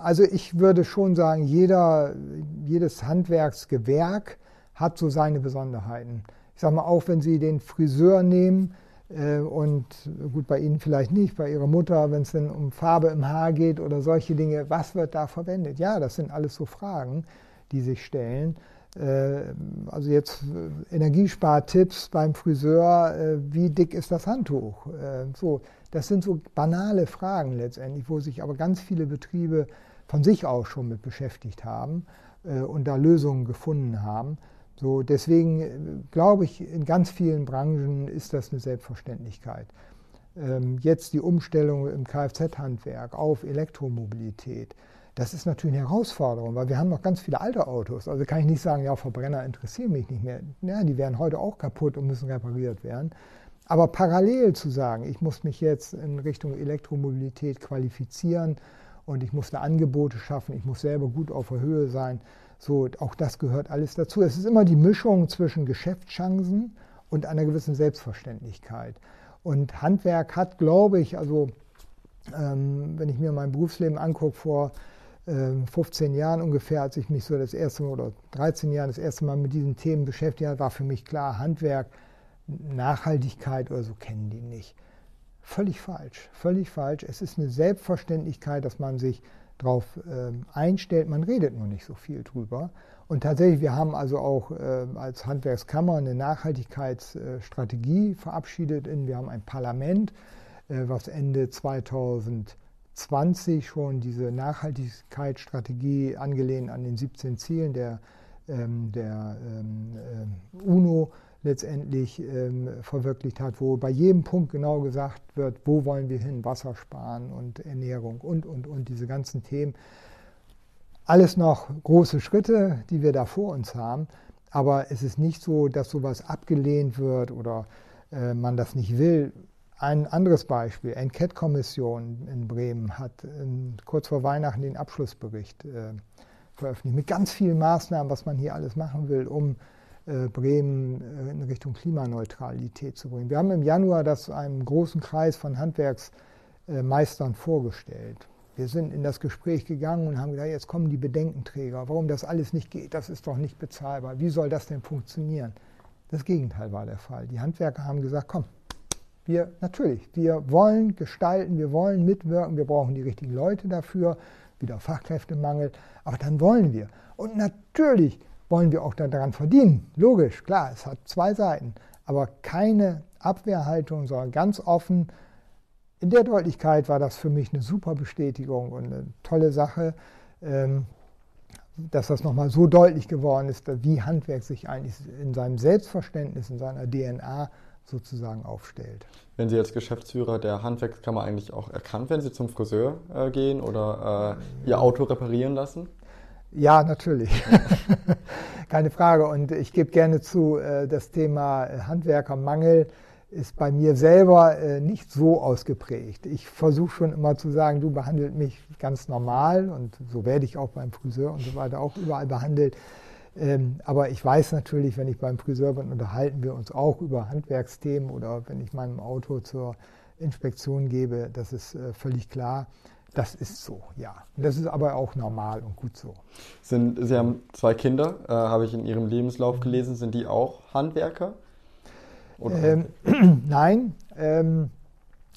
Also ich würde schon sagen, jeder, jedes Handwerksgewerk hat so seine Besonderheiten. Ich sage mal, auch wenn Sie den Friseur nehmen äh, und gut, bei Ihnen vielleicht nicht, bei Ihrer Mutter, wenn es denn um Farbe im Haar geht oder solche Dinge, was wird da verwendet? Ja, das sind alles so Fragen, die sich stellen. Äh, also jetzt äh, Energiespartipps beim Friseur, wie dick ist das Handtuch? So, das sind so banale Fragen letztendlich, wo sich aber ganz viele Betriebe von sich aus schon mit beschäftigt haben und da Lösungen gefunden haben. So, deswegen glaube ich, in ganz vielen Branchen ist das eine Selbstverständlichkeit. Ähm, jetzt die Umstellung im Kfz-Handwerk auf Elektromobilität das ist natürlich eine Herausforderung, weil wir haben noch ganz viele alte Autos. Also kann ich nicht sagen, ja, Verbrenner interessieren mich nicht mehr. Ja, die werden heute auch kaputt und müssen repariert werden. Aber parallel zu sagen, ich muss mich jetzt in Richtung Elektromobilität qualifizieren und ich muss da Angebote schaffen, ich muss selber gut auf der Höhe sein, so, auch das gehört alles dazu. Es ist immer die Mischung zwischen Geschäftschancen und einer gewissen Selbstverständlichkeit. Und Handwerk hat, glaube ich, also ähm, wenn ich mir mein Berufsleben angucke, vor 15 ähm, Jahren ungefähr, als ich mich so das erste Mal oder 13 Jahren das erste Mal mit diesen Themen beschäftigt habe, war für mich klar, Handwerk, Nachhaltigkeit oder so kennen die nicht. Völlig falsch, völlig falsch. Es ist eine Selbstverständlichkeit, dass man sich darauf äh, einstellt. Man redet nur nicht so viel drüber. Und tatsächlich, wir haben also auch äh, als Handwerkskammer eine Nachhaltigkeitsstrategie verabschiedet. In, wir haben ein Parlament, äh, was Ende 2000 20 schon diese Nachhaltigkeitsstrategie angelehnt an den 17 Zielen der, ähm, der ähm, äh, UNO letztendlich ähm, verwirklicht hat, wo bei jedem Punkt genau gesagt wird, wo wollen wir hin, Wasser sparen und Ernährung und, und, und diese ganzen Themen. Alles noch große Schritte, die wir da vor uns haben, aber es ist nicht so, dass sowas abgelehnt wird oder äh, man das nicht will. Ein anderes Beispiel, Enquete-Kommission in Bremen hat in, kurz vor Weihnachten den Abschlussbericht äh, veröffentlicht mit ganz vielen Maßnahmen, was man hier alles machen will, um äh, Bremen äh, in Richtung Klimaneutralität zu bringen. Wir haben im Januar das einem großen Kreis von Handwerksmeistern vorgestellt. Wir sind in das Gespräch gegangen und haben gesagt, jetzt kommen die Bedenkenträger, warum das alles nicht geht, das ist doch nicht bezahlbar, wie soll das denn funktionieren? Das Gegenteil war der Fall. Die Handwerker haben gesagt, komm, wir, natürlich, wir wollen gestalten, wir wollen mitwirken, wir brauchen die richtigen Leute dafür, wieder Fachkräftemangel, aber dann wollen wir. Und natürlich wollen wir auch daran verdienen. Logisch, klar, es hat zwei Seiten, aber keine Abwehrhaltung, sondern ganz offen. In der Deutlichkeit war das für mich eine super Bestätigung und eine tolle Sache, ähm, dass das nochmal so deutlich geworden ist, wie Handwerk sich eigentlich in seinem Selbstverständnis, in seiner DNA sozusagen aufstellt. Wenn Sie als Geschäftsführer der Handwerkskammer eigentlich auch erkannt, wenn Sie zum Friseur äh, gehen oder äh, Ihr Auto reparieren lassen? Ja, natürlich. Keine Frage. Und ich gebe gerne zu, äh, das Thema Handwerkermangel ist bei mir selber äh, nicht so ausgeprägt. Ich versuche schon immer zu sagen, du behandelt mich ganz normal und so werde ich auch beim Friseur und so weiter auch überall behandelt. Ähm, aber ich weiß natürlich, wenn ich beim Friseur bin, unterhalten wir uns auch über Handwerksthemen oder wenn ich meinem Auto zur Inspektion gebe, das ist äh, völlig klar. Das ist so, ja. Das ist aber auch normal und gut so. Sind, Sie haben zwei Kinder, äh, habe ich in Ihrem Lebenslauf gelesen. Sind die auch Handwerker? Ähm, nein. Ähm,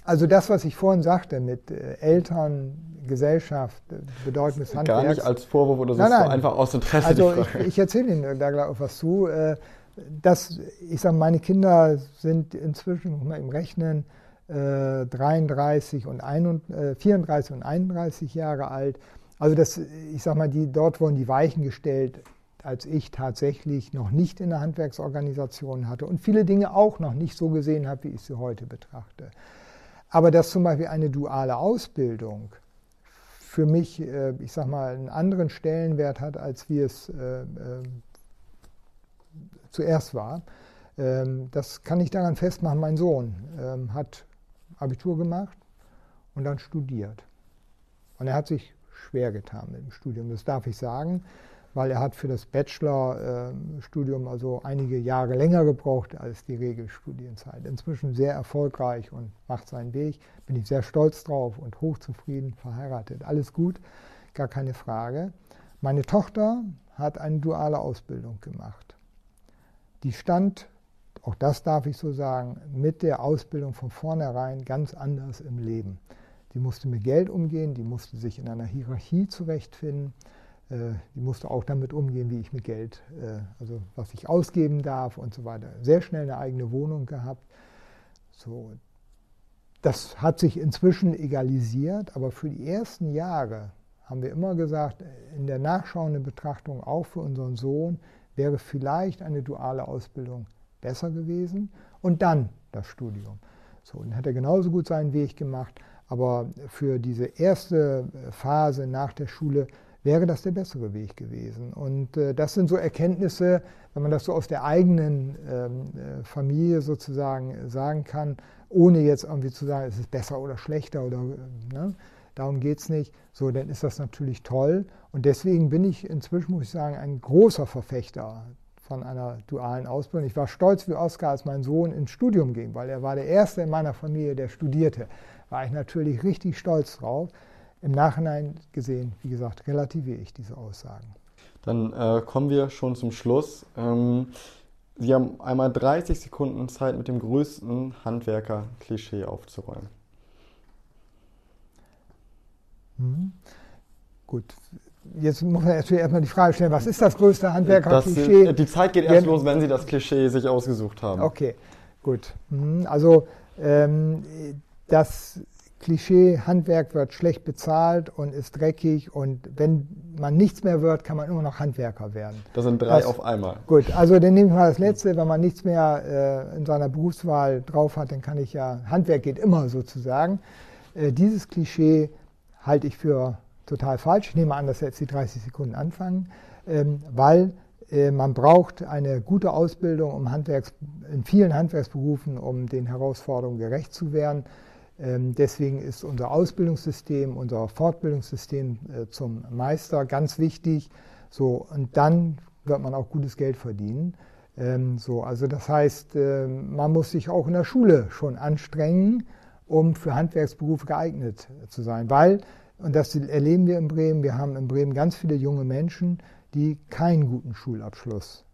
also das, was ich vorhin sagte mit äh, Eltern, Gesellschaft, äh, Bedeutung des Handwerks. Gar nicht als Vorwurf oder so, nein, nein. einfach aus Interesse. Also ich, ich erzähle Ihnen da gleich was zu. Äh, das, ich sage, meine Kinder sind inzwischen, muss man im Rechnen, 33 und 31, 34 und 31 Jahre alt. Also das, ich sage mal, die, dort wurden die Weichen gestellt, als ich tatsächlich noch nicht in der Handwerksorganisation hatte und viele Dinge auch noch nicht so gesehen habe, wie ich sie heute betrachte. Aber dass zum Beispiel eine duale Ausbildung für mich, äh, ich sage mal, einen anderen Stellenwert hat, als wie es äh, äh, zuerst war, ähm, das kann ich daran festmachen. Mein Sohn ähm, hat Abitur gemacht und dann studiert. Und er hat sich schwer getan mit dem Studium, das darf ich sagen, weil er hat für das Bachelorstudium also einige Jahre länger gebraucht als die Regelstudienzeit. Inzwischen sehr erfolgreich und macht seinen Weg. Bin ich sehr stolz drauf und hochzufrieden, verheiratet. Alles gut, gar keine Frage. Meine Tochter hat eine duale Ausbildung gemacht. Die stand auch das darf ich so sagen, mit der Ausbildung von vornherein ganz anders im Leben. Die musste mit Geld umgehen, die musste sich in einer Hierarchie zurechtfinden, äh, die musste auch damit umgehen, wie ich mit Geld, äh, also was ich ausgeben darf und so weiter. Sehr schnell eine eigene Wohnung gehabt. So, das hat sich inzwischen egalisiert, aber für die ersten Jahre haben wir immer gesagt, in der nachschauenden Betrachtung auch für unseren Sohn wäre vielleicht eine duale Ausbildung besser gewesen und dann das Studium. So, dann hat er genauso gut seinen Weg gemacht, aber für diese erste Phase nach der Schule wäre das der bessere Weg gewesen. Und äh, das sind so Erkenntnisse, wenn man das so aus der eigenen ähm, äh, Familie sozusagen sagen kann, ohne jetzt irgendwie zu sagen, es ist besser oder schlechter oder ne, darum geht es nicht, so, dann ist das natürlich toll. Und deswegen bin ich inzwischen, muss ich sagen, ein großer Verfechter von einer dualen Ausbildung. Ich war stolz wie Oskar, als mein Sohn ins Studium ging, weil er war der Erste in meiner Familie, der studierte. War ich natürlich richtig stolz drauf. Im Nachhinein gesehen, wie gesagt, relativiere ich diese Aussagen. Dann äh, kommen wir schon zum Schluss. Ähm, Sie haben einmal 30 Sekunden Zeit, mit dem größten Handwerker-Klischee aufzuräumen. Mhm. Gut, Jetzt muss man natürlich erstmal die Frage stellen, was ist das größte Handwerker-Klischee? Die Zeit geht erst los, wenn Sie das Klischee sich ausgesucht haben. Okay, gut. Mhm, also ähm, das Klischee, Handwerk wird schlecht bezahlt und ist dreckig und wenn man nichts mehr wird, kann man immer noch Handwerker werden. Das sind drei das, auf einmal. Gut, also dann nehme ich mal das letzte, wenn man nichts mehr äh, in seiner Berufswahl drauf hat, dann kann ich ja, Handwerk geht immer sozusagen. Äh, dieses Klischee halte ich für total falsch. Ich nehme an, dass jetzt die 30 Sekunden anfangen, ähm, weil äh, man braucht eine gute Ausbildung um Handwerks, in vielen Handwerksberufen, um den Herausforderungen gerecht zu werden. Ähm, deswegen ist unser Ausbildungssystem, unser Fortbildungssystem äh, zum Meister ganz wichtig. So, und dann wird man auch gutes Geld verdienen. Ähm, so, also das heißt, äh, man muss sich auch in der Schule schon anstrengen, um für Handwerksberufe geeignet zu sein, weil und das erleben wir in Bremen. Wir haben in Bremen ganz viele junge Menschen, die keinen guten Schulabschluss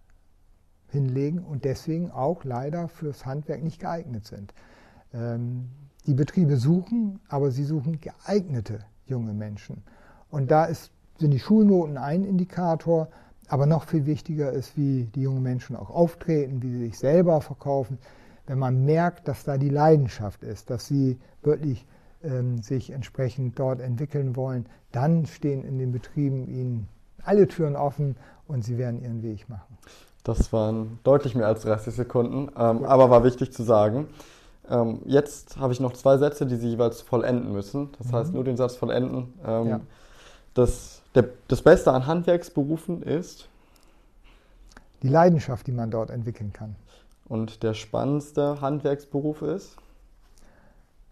hinlegen und deswegen auch leider fürs Handwerk nicht geeignet sind. Ähm, die Betriebe suchen, aber sie suchen geeignete junge Menschen. Und da ist, sind die Schulnoten ein Indikator, aber noch viel wichtiger ist, wie die jungen Menschen auch auftreten, wie sie sich selber verkaufen. Wenn man merkt, dass da die Leidenschaft ist, dass sie wirklich ähm, sich entsprechend dort entwickeln wollen, dann stehen in den Betrieben ihnen alle Türen offen und sie werden ihren Weg machen. Das waren deutlich mehr als 30 Sekunden, ähm, aber war wichtig zu sagen. Ähm, jetzt habe ich noch zwei Sätze, die Sie jeweils vollenden müssen. Das mhm. heißt, nur den Satz vollenden. Ähm, ja. das, der, das Beste an Handwerksberufen ist? Die Leidenschaft, die man dort entwickeln kann. Und der spannendste Handwerksberuf ist?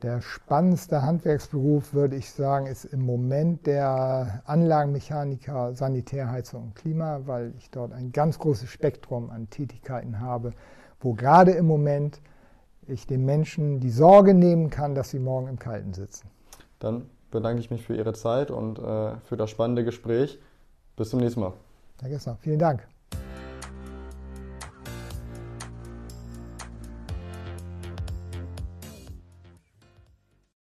Der spannendste Handwerksberuf, würde ich sagen, ist im Moment der Anlagenmechaniker Sanitärheizung und Klima, weil ich dort ein ganz großes Spektrum an Tätigkeiten habe, wo gerade im Moment ich den Menschen die Sorge nehmen kann, dass sie morgen im Kalten sitzen. Dann bedanke ich mich für Ihre Zeit und äh, für das spannende Gespräch. Bis zum nächsten Mal. Herr Gessner, vielen Dank.